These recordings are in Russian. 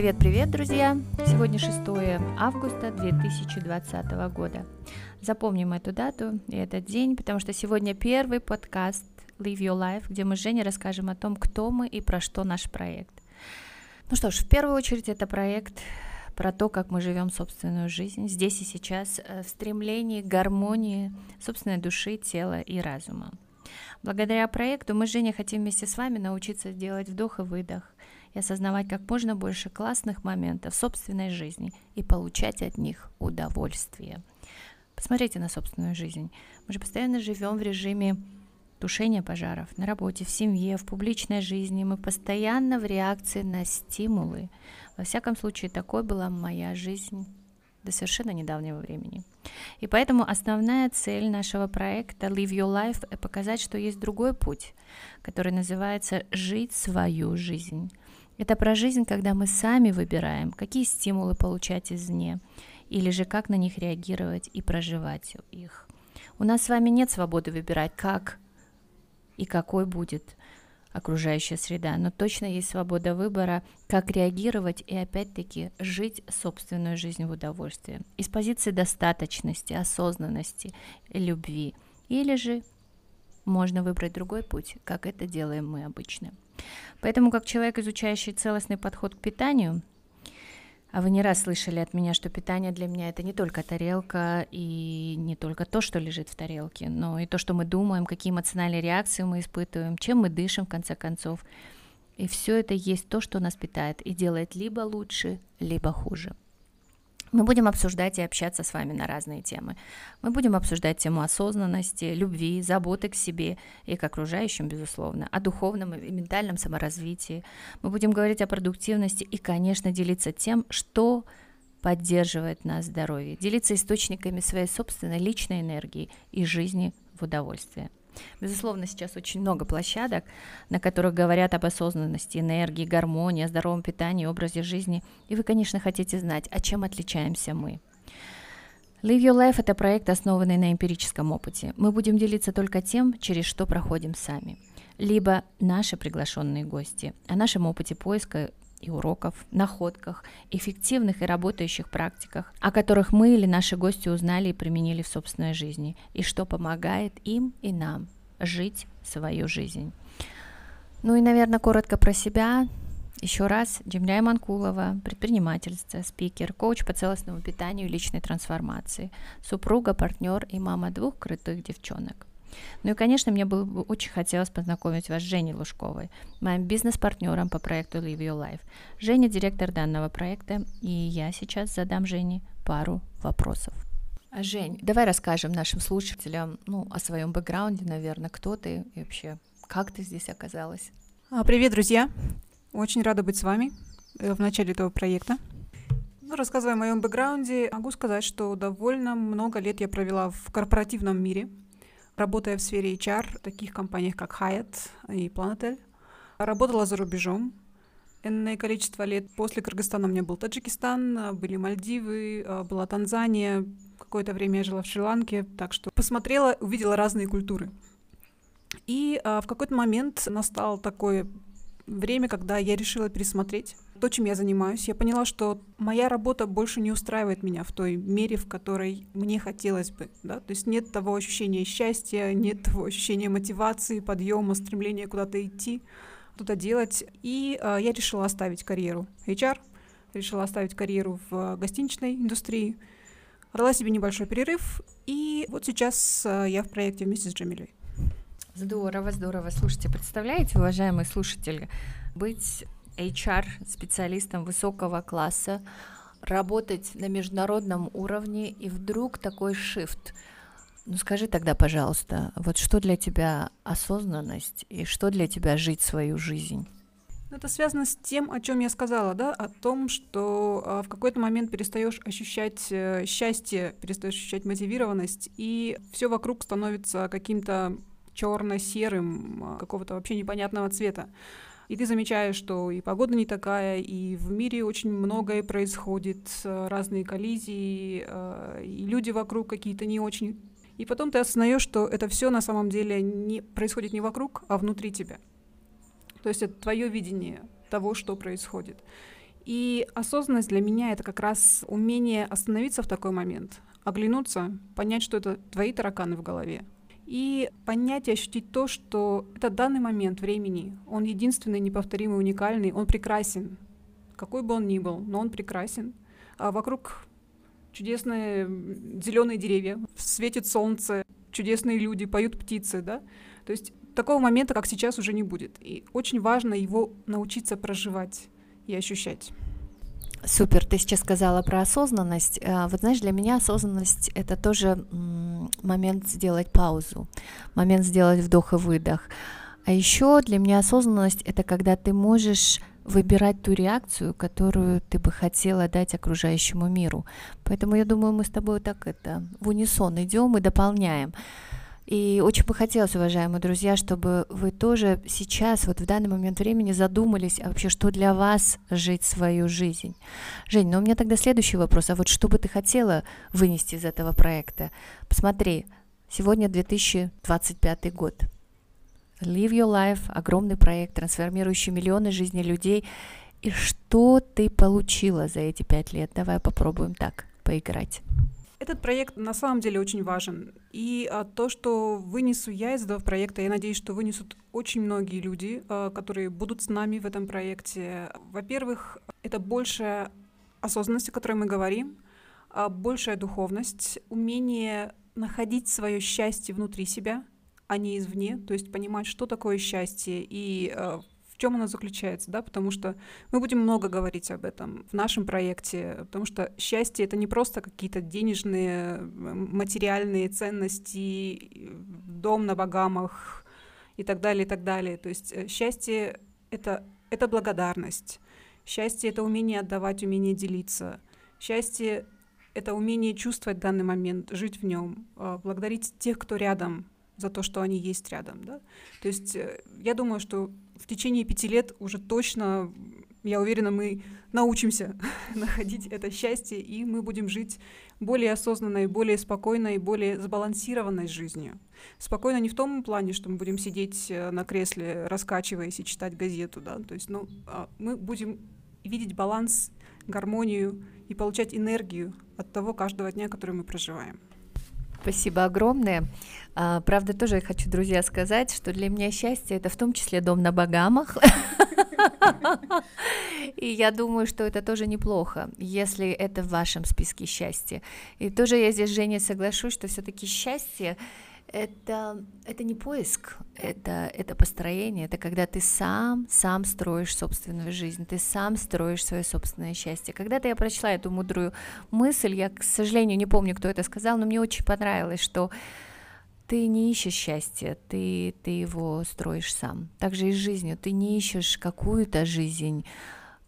Привет-привет, друзья! Сегодня 6 августа 2020 года. Запомним эту дату и этот день, потому что сегодня первый подкаст Live Your Life, где мы с Женей расскажем о том, кто мы и про что наш проект. Ну что ж, в первую очередь это проект про то, как мы живем собственную жизнь здесь и сейчас э, в стремлении к гармонии собственной души, тела и разума. Благодаря проекту мы с Женей хотим вместе с вами научиться делать вдох и выдох и осознавать как можно больше классных моментов в собственной жизни и получать от них удовольствие. Посмотрите на собственную жизнь. Мы же постоянно живем в режиме тушения пожаров на работе, в семье, в публичной жизни. Мы постоянно в реакции на стимулы. Во всяком случае, такой была моя жизнь до совершенно недавнего времени. И поэтому основная цель нашего проекта Live Your Life – показать, что есть другой путь, который называется «жить свою жизнь». Это про жизнь, когда мы сами выбираем, какие стимулы получать извне, или же как на них реагировать и проживать их. У нас с вами нет свободы выбирать, как и какой будет окружающая среда, но точно есть свобода выбора, как реагировать и опять-таки жить собственную жизнь в удовольствии. Из позиции достаточности, осознанности, любви. Или же можно выбрать другой путь, как это делаем мы обычно. Поэтому, как человек, изучающий целостный подход к питанию, а вы не раз слышали от меня, что питание для меня это не только тарелка и не только то, что лежит в тарелке, но и то, что мы думаем, какие эмоциональные реакции мы испытываем, чем мы дышим в конце концов. И все это есть то, что нас питает и делает либо лучше, либо хуже. Мы будем обсуждать и общаться с вами на разные темы. Мы будем обсуждать тему осознанности, любви, заботы к себе и к окружающим, безусловно, о духовном и ментальном саморазвитии. Мы будем говорить о продуктивности и, конечно, делиться тем, что поддерживает нас здоровье, делиться источниками своей собственной личной энергии и жизни в удовольствие. Безусловно, сейчас очень много площадок, на которых говорят об осознанности, энергии, гармонии, о здоровом питании, образе жизни. И вы, конечно, хотите знать, а чем отличаемся мы. Live Your Life – это проект, основанный на эмпирическом опыте. Мы будем делиться только тем, через что проходим сами. Либо наши приглашенные гости о нашем опыте поиска и уроков, находках, эффективных и работающих практиках, о которых мы или наши гости узнали и применили в собственной жизни, и что помогает им и нам жить свою жизнь. Ну и, наверное, коротко про себя. Еще раз, Джемля Манкулова, предпринимательство, спикер, коуч по целостному питанию и личной трансформации, супруга, партнер и мама двух крутых девчонок. Ну и, конечно, мне было бы очень хотелось познакомить вас с Женей Лужковой, моим бизнес-партнером по проекту Live Your Life. Женя – директор данного проекта, и я сейчас задам Жене пару вопросов. Жень, давай расскажем нашим слушателям ну, о своем бэкграунде, наверное, кто ты и вообще как ты здесь оказалась. А, привет, друзья! Очень рада быть с вами э, в начале этого проекта. Ну, рассказывая о моем бэкграунде, могу сказать, что довольно много лет я провела в корпоративном мире – работая в сфере HR, в таких компаниях, как Hyatt и Planetel. Работала за рубежом. Энное количество лет после Кыргызстана у меня был Таджикистан, были Мальдивы, была Танзания. Какое-то время я жила в Шри-Ланке, так что посмотрела, увидела разные культуры. И а, в какой-то момент настало такое время, когда я решила пересмотреть то, чем я занимаюсь. Я поняла, что моя работа больше не устраивает меня в той мере, в которой мне хотелось бы. Да? То есть нет того ощущения счастья, нет того ощущения мотивации, подъема, стремления куда-то идти, что-то делать. И э, я решила оставить карьеру HR, решила оставить карьеру в гостиничной индустрии, дала себе небольшой перерыв, и вот сейчас э, я в проекте вместе с Джамилей. Здорово, здорово. Слушайте, представляете, уважаемые слушатели, быть HR-специалистом высокого класса, работать на международном уровне, и вдруг такой shift. Ну скажи тогда, пожалуйста, вот что для тебя осознанность и что для тебя жить свою жизнь? Ну, это связано с тем, о чем я сказала, да, о том, что э, в какой-то момент перестаешь ощущать э, счастье, перестаешь ощущать мотивированность, и все вокруг становится каким-то черно-серым, э, какого-то вообще непонятного цвета. И ты замечаешь, что и погода не такая, и в мире очень многое происходит, э, разные коллизии, э, и люди вокруг какие-то не очень. И потом ты осознаешь, что это все на самом деле не происходит не вокруг, а внутри тебя. То есть это твое видение того, что происходит. И осознанность для меня это как раз умение остановиться в такой момент, оглянуться, понять, что это твои тараканы в голове, и понять и ощутить то, что это данный момент времени, он единственный, неповторимый, уникальный, он прекрасен, какой бы он ни был, но он прекрасен. А вокруг чудесные зеленые деревья, светит солнце, чудесные люди, поют птицы, да. То есть такого момента, как сейчас, уже не будет. И очень важно его научиться проживать и ощущать. Супер, ты сейчас сказала про осознанность. Э, вот знаешь, для меня осознанность это тоже момент сделать паузу, момент сделать вдох и выдох. А еще для меня осознанность это когда ты можешь выбирать ту реакцию, которую ты бы хотела дать окружающему миру. Поэтому я думаю, мы с тобой так это в унисон идем и дополняем. И очень бы хотелось, уважаемые друзья, чтобы вы тоже сейчас, вот в данный момент времени задумались, вообще, что для вас жить свою жизнь. Жень, ну у меня тогда следующий вопрос. А вот что бы ты хотела вынести из этого проекта? Посмотри, сегодня 2025 год. Live Your Life, огромный проект, трансформирующий миллионы жизней людей. И что ты получила за эти пять лет? Давай попробуем так поиграть. Этот проект на самом деле очень важен. И а, то, что вынесу я из этого проекта, я надеюсь, что вынесут очень многие люди, а, которые будут с нами в этом проекте. Во-первых, это большая осознанность, о которой мы говорим, а, большая духовность, умение находить свое счастье внутри себя, а не извне, то есть понимать, что такое счастье и э, чем оно заключается, да, потому что мы будем много говорить об этом в нашем проекте, потому что счастье это не просто какие-то денежные, материальные ценности, дом на Багамах и так далее, и так далее. То есть э, счастье это, это благодарность, счастье это умение отдавать, умение делиться, счастье это умение чувствовать данный момент, жить в нем, э, благодарить тех, кто рядом, за то, что они есть рядом. Да? То есть э, я думаю, что в течение пяти лет уже точно, я уверена, мы научимся находить это счастье, и мы будем жить более осознанной, более спокойной, более сбалансированной жизнью. Спокойно не в том плане, что мы будем сидеть э, на кресле, раскачиваясь и читать газету, да, то есть, ну, а мы будем видеть баланс, гармонию и получать энергию от того каждого дня, который мы проживаем. Спасибо огромное. А, правда, тоже я хочу, друзья, сказать, что для меня счастье это в том числе дом на Багамах. И я думаю, что это тоже неплохо, если это в вашем списке счастья. И тоже я здесь, Женя, соглашусь, что все-таки счастье это, это не поиск, это, это построение, это когда ты сам, сам строишь собственную жизнь, ты сам строишь свое собственное счастье. Когда-то я прочла эту мудрую мысль, я, к сожалению, не помню, кто это сказал, но мне очень понравилось, что ты не ищешь счастья, ты, ты его строишь сам. Также и с жизнью. Ты не ищешь какую-то жизнь,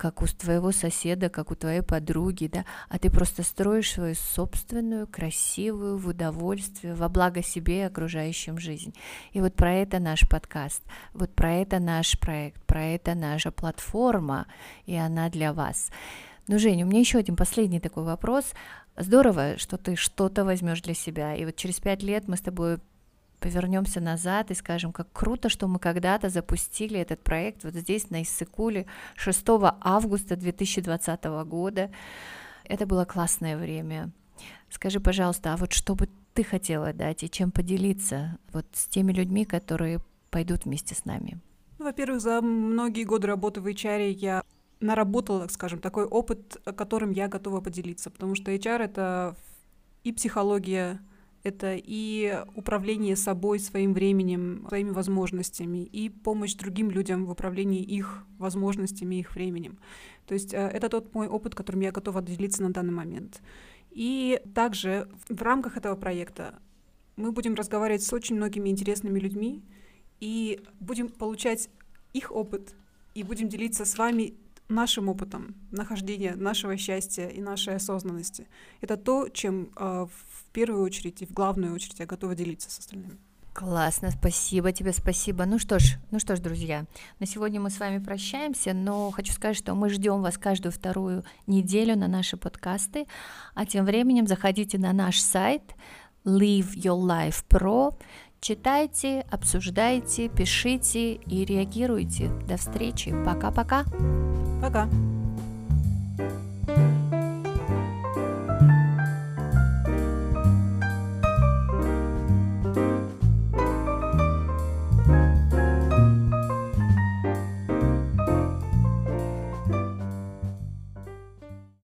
как у твоего соседа, как у твоей подруги, да, а ты просто строишь свою собственную, красивую, в удовольствие, во благо себе и окружающим жизнь. И вот про это наш подкаст, вот про это наш проект, про это наша платформа, и она для вас. Ну, Женя, у меня еще один последний такой вопрос. Здорово, что ты что-то возьмешь для себя. И вот через пять лет мы с тобой повернемся назад и скажем, как круто, что мы когда-то запустили этот проект вот здесь, на Иссыкуле, 6 августа 2020 года. Это было классное время. Скажи, пожалуйста, а вот что бы ты хотела дать и чем поделиться вот с теми людьми, которые пойдут вместе с нами? Ну, во-первых, за многие годы работы в HR я наработала, скажем, такой опыт, которым я готова поделиться, потому что HR — это и психология, это и управление собой, своим временем, своими возможностями, и помощь другим людям в управлении их возможностями, их временем. То есть э, это тот мой опыт, которым я готова делиться на данный момент. И также в рамках этого проекта мы будем разговаривать с очень многими интересными людьми и будем получать их опыт и будем делиться с вами нашим опытом нахождения нашего счастья и нашей осознанности. Это то, чем э, в первую очередь и в главную очередь я готова делиться с остальными. Классно, спасибо тебе, спасибо. Ну что ж, ну что ж, друзья, на сегодня мы с вами прощаемся, но хочу сказать, что мы ждем вас каждую вторую неделю на наши подкасты, а тем временем заходите на наш сайт Live Your Life Pro, читайте, обсуждайте, пишите и реагируйте. До встречи, пока-пока. Пока.